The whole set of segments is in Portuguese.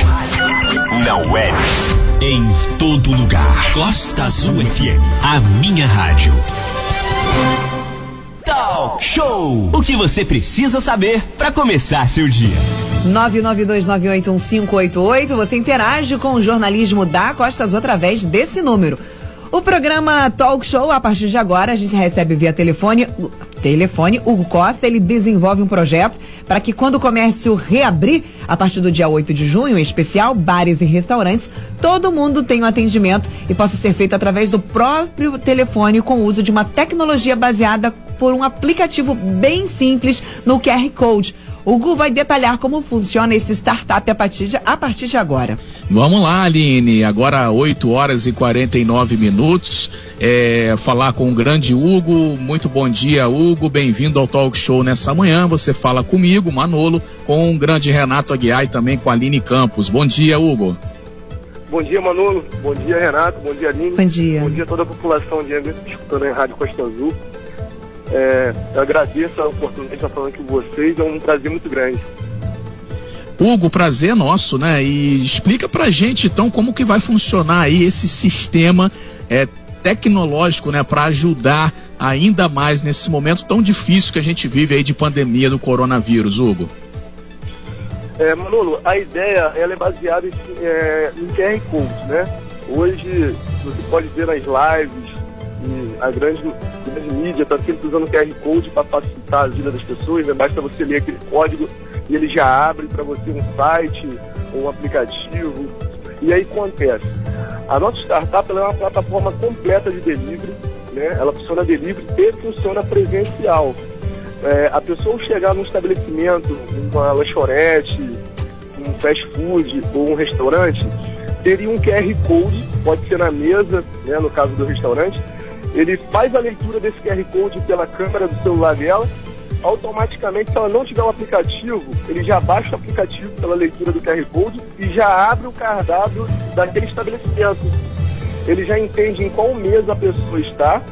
rádio, na web, em todo lugar. Costa Azul FM, a minha rádio. Talk Show! O que você precisa saber para começar seu dia. 992981588, você interage com o jornalismo da Costa Azul através desse número. O programa Talk Show, a partir de agora, a gente recebe via telefone. Telefone, Hugo Costa, ele desenvolve um projeto para que quando o comércio reabrir, a partir do dia 8 de junho, em especial, bares e restaurantes, todo mundo tenha um atendimento e possa ser feito através do próprio telefone com o uso de uma tecnologia baseada por um aplicativo bem simples no QR Code. O Gu vai detalhar como funciona esse startup a partir de, a partir de agora. Vamos lá, Aline. Agora 8 horas e 49 minutos. É, falar com o grande Hugo. Muito bom dia, Hugo. Bem-vindo ao Talk Show nessa manhã. Você fala comigo, Manolo, com o grande Renato Aguiar e também com a Aline Campos. Bom dia, Hugo. Bom dia, Manolo. Bom dia, Renato. Bom dia, Aline. Bom dia. Bom dia a toda a população de Angra, escutando a Rádio Costa Azul. É, eu agradeço a oportunidade de estar falando com vocês, é um prazer muito grande. Hugo, prazer é nosso, né? E explica pra gente então como que vai funcionar aí esse sistema é, tecnológico, né, para ajudar ainda mais nesse momento tão difícil que a gente vive aí de pandemia do coronavírus, Hugo. É, Manolo, a ideia ela é baseada em, é, em QR Code, né? Hoje você pode ver nas lives, a grande, grande mídia está sempre usando QR Code para facilitar a vida das pessoas, né? basta você ler aquele código e ele já abre para você um site ou um aplicativo. E aí acontece. A nossa startup é uma plataforma completa de delivery, né? ela funciona delivery e funciona presencial. É, a pessoa chegar num estabelecimento, uma lanchonete, um fast food ou um restaurante, teria um QR Code, pode ser na mesa, né, no caso do restaurante, ele faz a leitura desse QR Code pela câmera do celular dela, automaticamente, se ela não tiver o um aplicativo, ele já baixa o aplicativo pela leitura do QR Code e já abre o cardápio daquele estabelecimento. Ele já entende em qual mesa a pessoa está,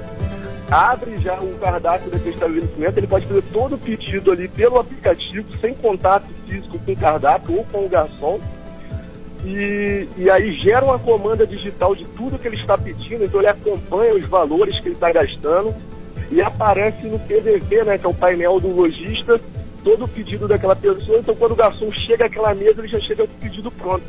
abre já o cardápio daquele estabelecimento, ele pode fazer todo o pedido ali pelo aplicativo, sem contato físico com o cardápio ou com o garçom e, e aí gera uma comanda digital de tudo que ele está pedindo, então ele acompanha os valores que ele está gastando e aparece no PDV, né, que é o painel do lojista, todo o pedido daquela pessoa, então quando o garçom chega àquela mesa, ele já chega com o pedido pronto.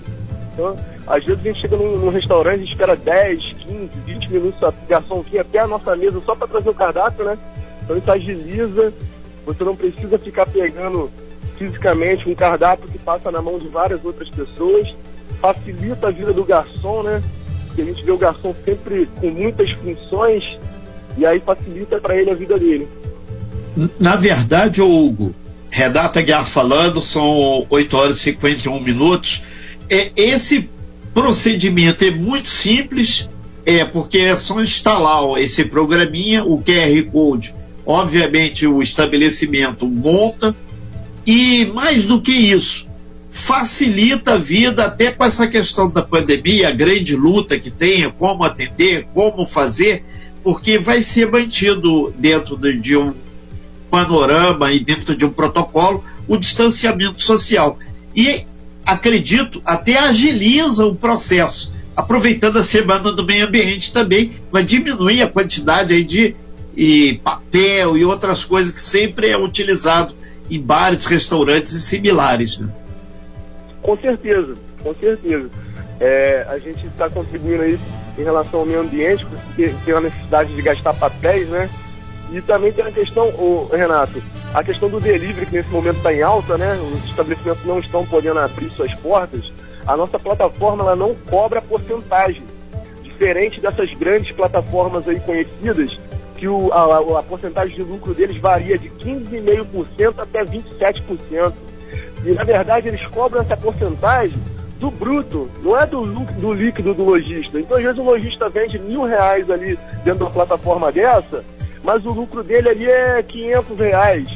Então, às vezes a gente chega num, num restaurante, a espera 10, 15, 20 minutos o garçom vir até a nossa mesa só para trazer o cardápio, né? Então isso agiliza, você não precisa ficar pegando fisicamente um cardápio que passa na mão de várias outras pessoas facilita a vida do garçom, né? Porque a gente vê o garçom sempre com muitas funções e aí facilita para ele a vida dele. Na verdade, Hugo, Redata Guiar falando, são 8 horas e 51 minutos. É, esse procedimento é muito simples, é porque é só instalar esse programinha, o QR Code. Obviamente, o estabelecimento monta, e mais do que isso, facilita a vida até com essa questão da pandemia, a grande luta que tem, como atender, como fazer, porque vai ser mantido dentro de, um panorama e dentro de um protocolo o distanciamento social. E acredito, até agiliza o processo. Aproveitando a semana do meio ambiente também, vai diminuir a quantidade aí de e papel e outras coisas que sempre é utilizado em bares, restaurantes e similares. Né? Com certeza, com certeza. É, a gente está contribuindo aí em relação ao meio ambiente, porque tem a necessidade de gastar papéis, né? E também tem a questão, ô, Renato, a questão do delivery, que nesse momento está em alta, né? Os estabelecimentos não estão podendo abrir suas portas. A nossa plataforma ela não cobra porcentagem. Diferente dessas grandes plataformas aí conhecidas, que o, a, a porcentagem de lucro deles varia de 15,5% até 27%. E na verdade eles cobram essa porcentagem do bruto, não é do, do líquido do lojista. Então às vezes o lojista vende mil reais ali dentro de uma plataforma dessa, mas o lucro dele ali é 500 reais.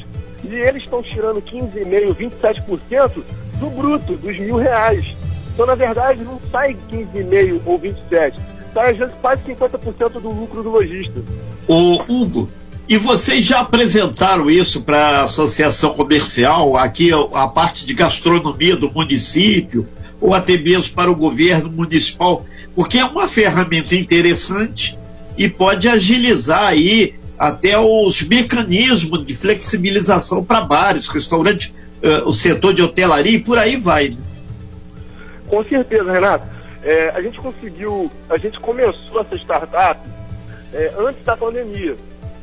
E eles estão tirando 15,5%, 27% do bruto, dos mil reais. Então, na verdade, não sai 15,5% ou 27%. Sai, às vezes, quase 50% do lucro do lojista. Ô, Hugo, e vocês já apresentaram isso para a associação comercial, aqui a parte de gastronomia do município, ou até mesmo para o governo municipal, porque é uma ferramenta interessante e pode agilizar aí até os mecanismos de flexibilização para bares, restaurantes, uh, o setor de hotelaria e por aí vai. Né? Com certeza, Renato. É, a gente conseguiu, a gente começou essa startup é, antes da pandemia.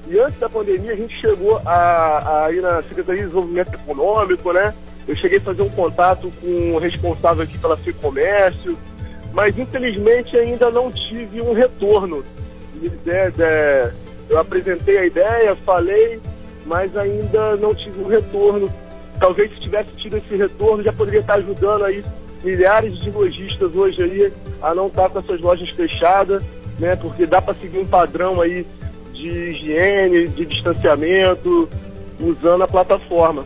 E antes da pandemia a gente chegou a, a ir na Secretaria de Desenvolvimento Econômico, né? Eu cheguei a fazer um contato com o responsável aqui pela Ficomércio, mas infelizmente ainda não tive um retorno. De, de, eu apresentei a ideia, falei, mas ainda não tive um retorno. Talvez se tivesse tido esse retorno já poderia estar ajudando aí milhares de lojistas hoje aí a não estar com essas lojas fechadas, né? Porque dá para seguir um padrão aí de higiene, de distanciamento, usando a plataforma.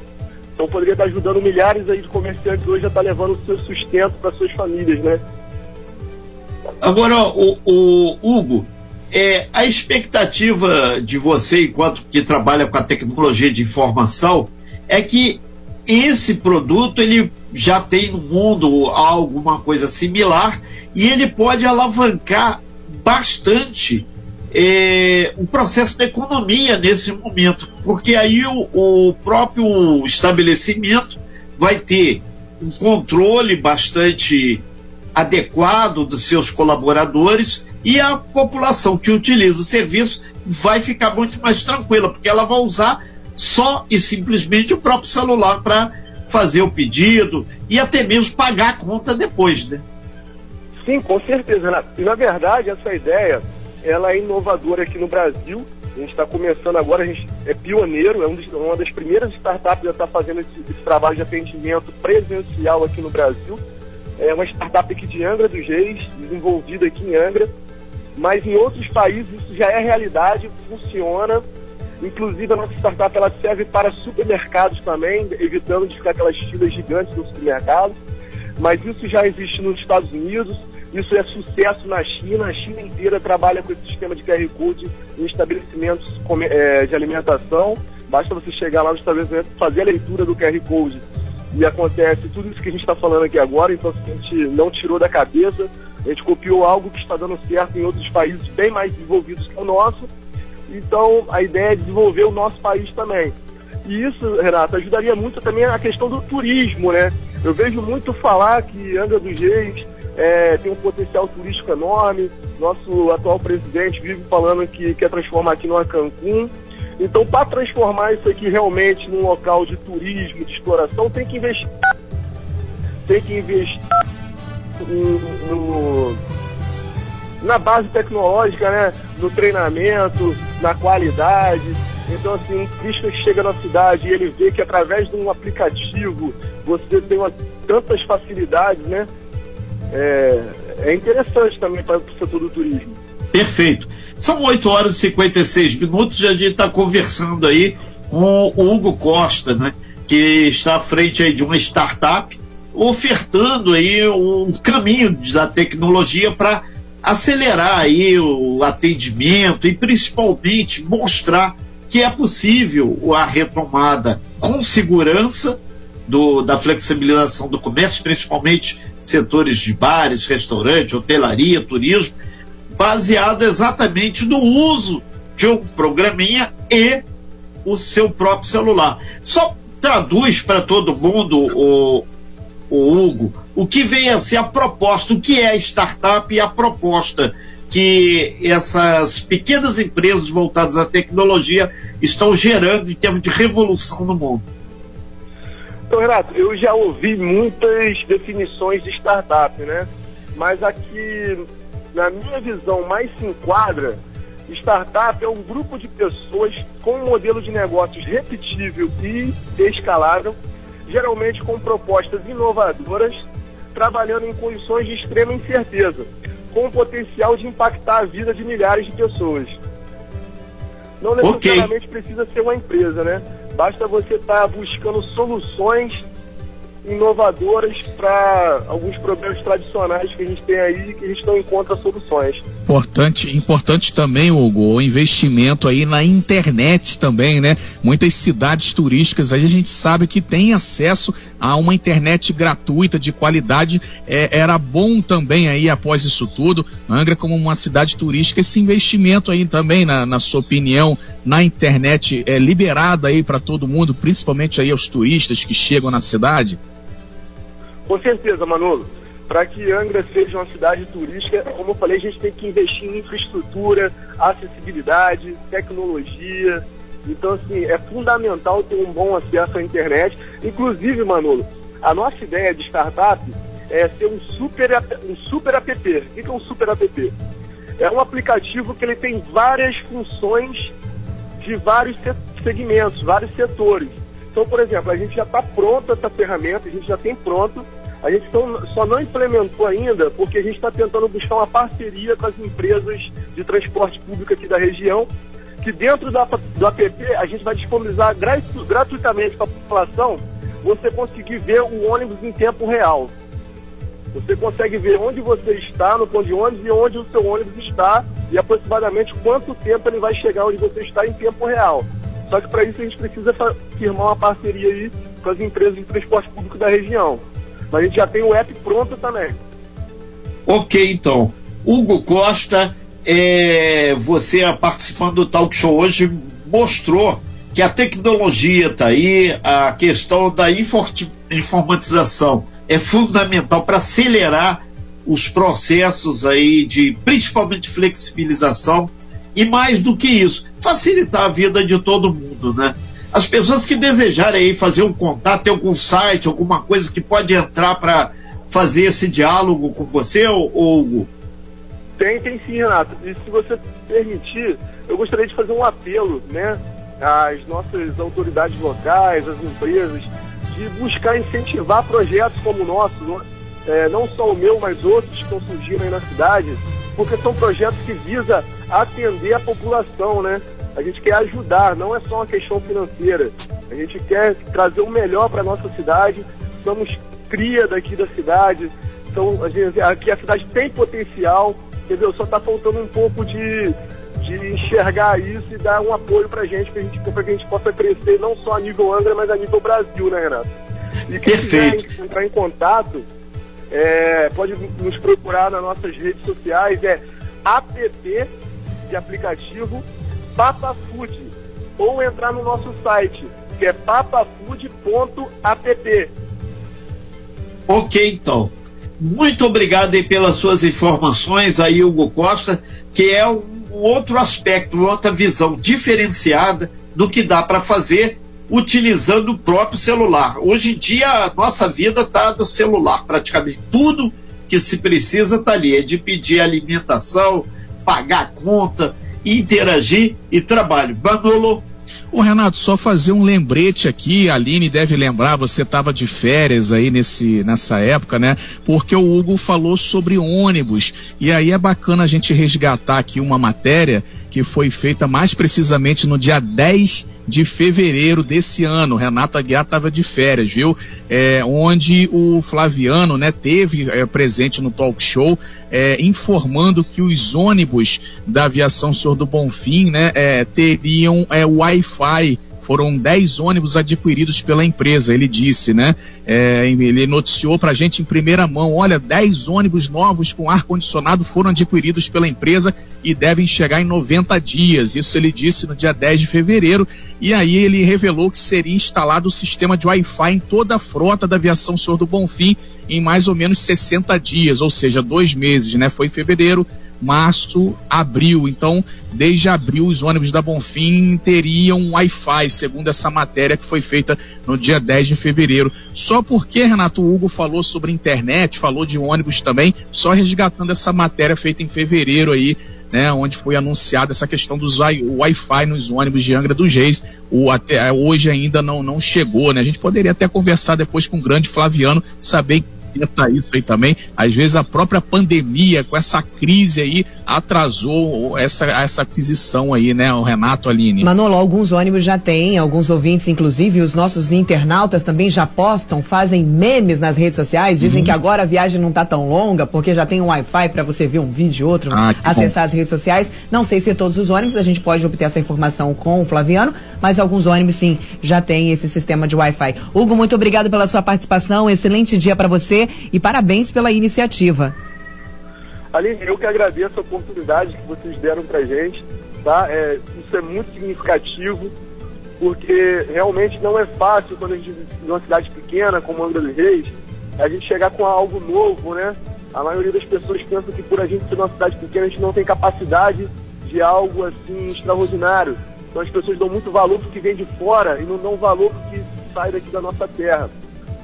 Então poderia estar ajudando milhares aí de comerciantes hoje a estar levando o seu sustento para suas famílias, né? Agora, o, o Hugo, é, a expectativa de você, enquanto que trabalha com a tecnologia de informação, é que esse produto ele já tem no mundo alguma coisa similar e ele pode alavancar bastante é, o processo da economia nesse momento, porque aí o, o próprio estabelecimento vai ter um controle bastante adequado dos seus colaboradores e a população que utiliza o serviço vai ficar muito mais tranquila, porque ela vai usar só e simplesmente o próprio celular para fazer o pedido e até mesmo pagar a conta depois, né? Sim, com certeza. E na verdade, essa ideia, ela é inovadora aqui no Brasil. A gente está começando agora, a gente é pioneiro, é um uma das primeiras startups a estar tá fazendo esse, esse, trabalho de atendimento presencial aqui no Brasil. É uma startup aqui de Angra dos Reis, desenvolvida aqui em Angra, mas em outros países isso já é realidade, funciona. Inclusive a nossa startup ela serve para supermercados também, evitando de ficar aquelas filas gigantes no supermercado. Mas isso já existe nos Estados Unidos, isso é sucesso na China, a China inteira trabalha com esse sistema de QR Code em estabelecimentos é, de alimentação. Basta você chegar lá no estabelecimento, fazer a leitura do QR Code e acontece tudo isso que a gente está falando aqui agora, então a gente não tirou da cabeça, a gente copiou algo que está dando certo em outros países bem mais desenvolvidos que o nosso. Então a ideia é desenvolver o nosso país também. E isso, Renato, ajudaria muito também a questão do turismo, né? Eu vejo muito falar que Angra dos Reis é, tem um potencial turístico enorme. Nosso atual presidente vive falando que quer transformar aqui numa Cancún. Então, para transformar isso aqui realmente num local de turismo, de exploração, tem que investir. Tem que investir no, no, na base tecnológica, né? no treinamento, na qualidade. Então, assim, um turista que chega na cidade e ele vê que através de um aplicativo você tem uma, tantas facilidades, né? é, é interessante também para o setor do turismo. Perfeito. São 8 horas e 56 minutos e a gente está conversando aí com o Hugo Costa, né? Que está à frente aí de uma startup ofertando aí um caminho da tecnologia para acelerar aí o atendimento e principalmente mostrar que é possível a retomada com segurança do, da flexibilização do comércio, principalmente setores de bares, restaurantes, hotelaria, turismo, baseado exatamente no uso de um programinha e o seu próprio celular. Só traduz para todo mundo, o, o Hugo, o que vem a ser a proposta, o que é a startup e a proposta que essas pequenas empresas voltadas à tecnologia estão gerando em termos de revolução no mundo. Então, Renato, eu já ouvi muitas definições de startup, né? Mas aqui, na minha visão, mais se enquadra, startup é um grupo de pessoas com um modelo de negócios repetível e escalável, geralmente com propostas inovadoras, trabalhando em condições de extrema incerteza, com o potencial de impactar a vida de milhares de pessoas. Não necessariamente okay. precisa ser uma empresa, né? Basta você estar tá buscando soluções inovadoras para alguns problemas tradicionais que a gente tem aí que a gente não encontra soluções. Importante, importante também, Hugo, o investimento aí na internet também, né? Muitas cidades turísticas aí a gente sabe que tem acesso a uma internet gratuita de qualidade. É, era bom também aí após isso tudo, Angra como uma cidade turística, esse investimento aí também, na, na sua opinião, na internet é liberada aí para todo mundo, principalmente aí aos turistas que chegam na cidade? Com certeza, Manolo. Para que Angra seja uma cidade turística, como eu falei, a gente tem que investir em infraestrutura, acessibilidade, tecnologia. Então, assim, é fundamental ter um bom acesso à internet. Inclusive, Manolo, a nossa ideia de startup é ser um super, um super app. O que é um super app? É um aplicativo que ele tem várias funções de vários segmentos, vários setores. Então, por exemplo, a gente já está pronto essa ferramenta, a gente já tem pronto, a gente só não implementou ainda porque a gente está tentando buscar uma parceria com as empresas de transporte público aqui da região, que dentro da, do app a gente vai disponibilizar gratu, gratuitamente para a população você conseguir ver o ônibus em tempo real. Você consegue ver onde você está no ponto de ônibus e onde o seu ônibus está e aproximadamente quanto tempo ele vai chegar onde você está em tempo real. Só que para isso a gente precisa firmar uma parceria aí com as empresas de transporte público da região. Mas a gente já tem o app pronto também. Ok, então. Hugo Costa, é, você participando do Talk Show hoje mostrou que a tecnologia está aí, a questão da informatização é fundamental para acelerar os processos aí de principalmente flexibilização e mais do que isso, facilitar a vida de todo mundo, né? As pessoas que desejarem fazer um contato, algum site, alguma coisa que pode entrar para fazer esse diálogo com você, Hugo? Tem, tem sim, Renato. E se você permitir, eu gostaria de fazer um apelo, né, às nossas autoridades locais, às empresas, de buscar incentivar projetos como o nosso, é, não só o meu, mas outros que estão surgindo aí na cidade, porque são projetos que visam atender a população, né? A gente quer ajudar, não é só uma questão financeira. A gente quer trazer o melhor para nossa cidade. Somos cria daqui da cidade. Então, a gente, aqui a cidade tem potencial, entendeu? Só está faltando um pouco de, de enxergar isso e dar um apoio para a gente, para que a gente possa crescer não só a nível Angra, mas a nível Brasil, né, Renato? E quem Perfeito. quiser entrar em contato, é, pode nos procurar nas nossas redes sociais, é app de aplicativo Papafood ou entrar no nosso site, que é papafood.app. Ok, então. Muito obrigado aí pelas suas informações aí, Hugo Costa, que é um outro aspecto, outra visão diferenciada do que dá para fazer utilizando o próprio celular. Hoje em dia a nossa vida está do celular, praticamente tudo que se precisa está ali, é de pedir alimentação, pagar conta, interagir e trabalho. Manolo. Ô Renato, só fazer um lembrete aqui, a Aline deve lembrar, você estava de férias aí nesse, nessa época, né? Porque o Hugo falou sobre ônibus. E aí é bacana a gente resgatar aqui uma matéria que foi feita mais precisamente no dia 10 de fevereiro desse ano. Renato Aguiar estava de férias, viu? É, onde o Flaviano, né, teve é, presente no talk show, é, informando que os ônibus da aviação Senhor do Bonfim, né, é, teriam é, Wi-Fi foram 10 ônibus adquiridos pela empresa, ele disse, né? É, ele noticiou para a gente em primeira mão: olha, 10 ônibus novos com ar-condicionado foram adquiridos pela empresa e devem chegar em 90 dias. Isso ele disse no dia 10 de fevereiro. E aí ele revelou que seria instalado o sistema de Wi-Fi em toda a frota da aviação Senhor do Bonfim em mais ou menos 60 dias, ou seja, dois meses, né? Foi em fevereiro março, abril. Então, desde abril, os ônibus da Bonfim teriam Wi-Fi, segundo essa matéria que foi feita no dia 10 de fevereiro. Só porque Renato Hugo falou sobre internet, falou de ônibus também, só resgatando essa matéria feita em fevereiro aí, né, onde foi anunciada essa questão dos Wi-Fi nos ônibus de Angra dos Reis. O, até hoje ainda não, não chegou, né? A gente poderia até conversar depois com o grande Flaviano, saber atenta a isso aí também. Às vezes a própria pandemia, com essa crise aí, atrasou essa, essa aquisição aí, né, o Renato Aline? Manolo, alguns ônibus já têm, alguns ouvintes, inclusive, os nossos internautas também já postam, fazem memes nas redes sociais, dizem uhum. que agora a viagem não está tão longa, porque já tem um Wi-Fi para você ver um vídeo, outro, ah, acessar bom. as redes sociais. Não sei se todos os ônibus, a gente pode obter essa informação com o Flaviano, mas alguns ônibus sim já têm esse sistema de Wi-Fi. Hugo, muito obrigado pela sua participação, excelente dia para você e parabéns pela iniciativa. Aline, eu que agradeço a oportunidade que vocês deram pra gente, tá? É, isso é muito significativo, porque realmente não é fácil quando a gente vive numa cidade pequena como Angra dos Reis, a gente chegar com algo novo, né? A maioria das pessoas pensa que por a gente ser uma cidade pequena a gente não tem capacidade de algo assim extraordinário. Então as pessoas dão muito valor porque vem de fora e não dão valor porque sai daqui da nossa terra.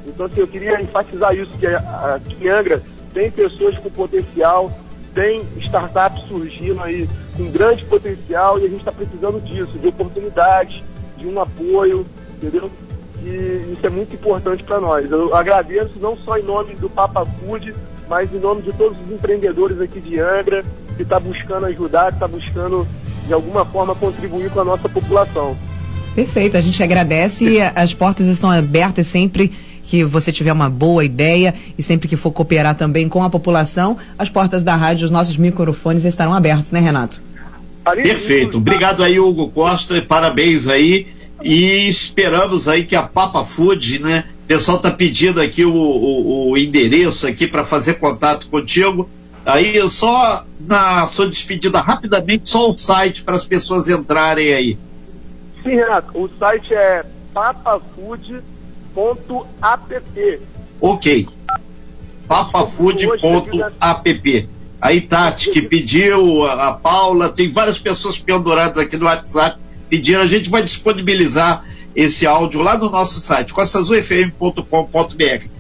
Então assim, eu queria enfatizar isso, que aqui em Angra tem pessoas com potencial, tem startups surgindo aí com grande potencial e a gente está precisando disso, de oportunidades, de um apoio, entendeu? E isso é muito importante para nós. Eu agradeço não só em nome do Papa Food, mas em nome de todos os empreendedores aqui de Angra, que está buscando ajudar, que está buscando de alguma forma contribuir com a nossa população. Perfeito, a gente agradece. As portas estão abertas sempre que você tiver uma boa ideia e sempre que for cooperar também com a população, as portas da rádio, os nossos microfones estarão abertos, né, Renato? Perfeito. Obrigado aí, Hugo Costa, parabéns aí. E esperamos aí que a Papa Food, né? O pessoal tá pedindo aqui o, o, o endereço aqui para fazer contato contigo. Aí só na sua despedida rapidamente, só o site para as pessoas entrarem aí. Sim, Renato. O site é papafood.com papafood.app. Ok. papafood.app. Aí Tati que pediu, a Paula, tem várias pessoas penduradas aqui no WhatsApp pedindo, a gente vai disponibilizar esse áudio lá no nosso site, costaazulfm.com.br.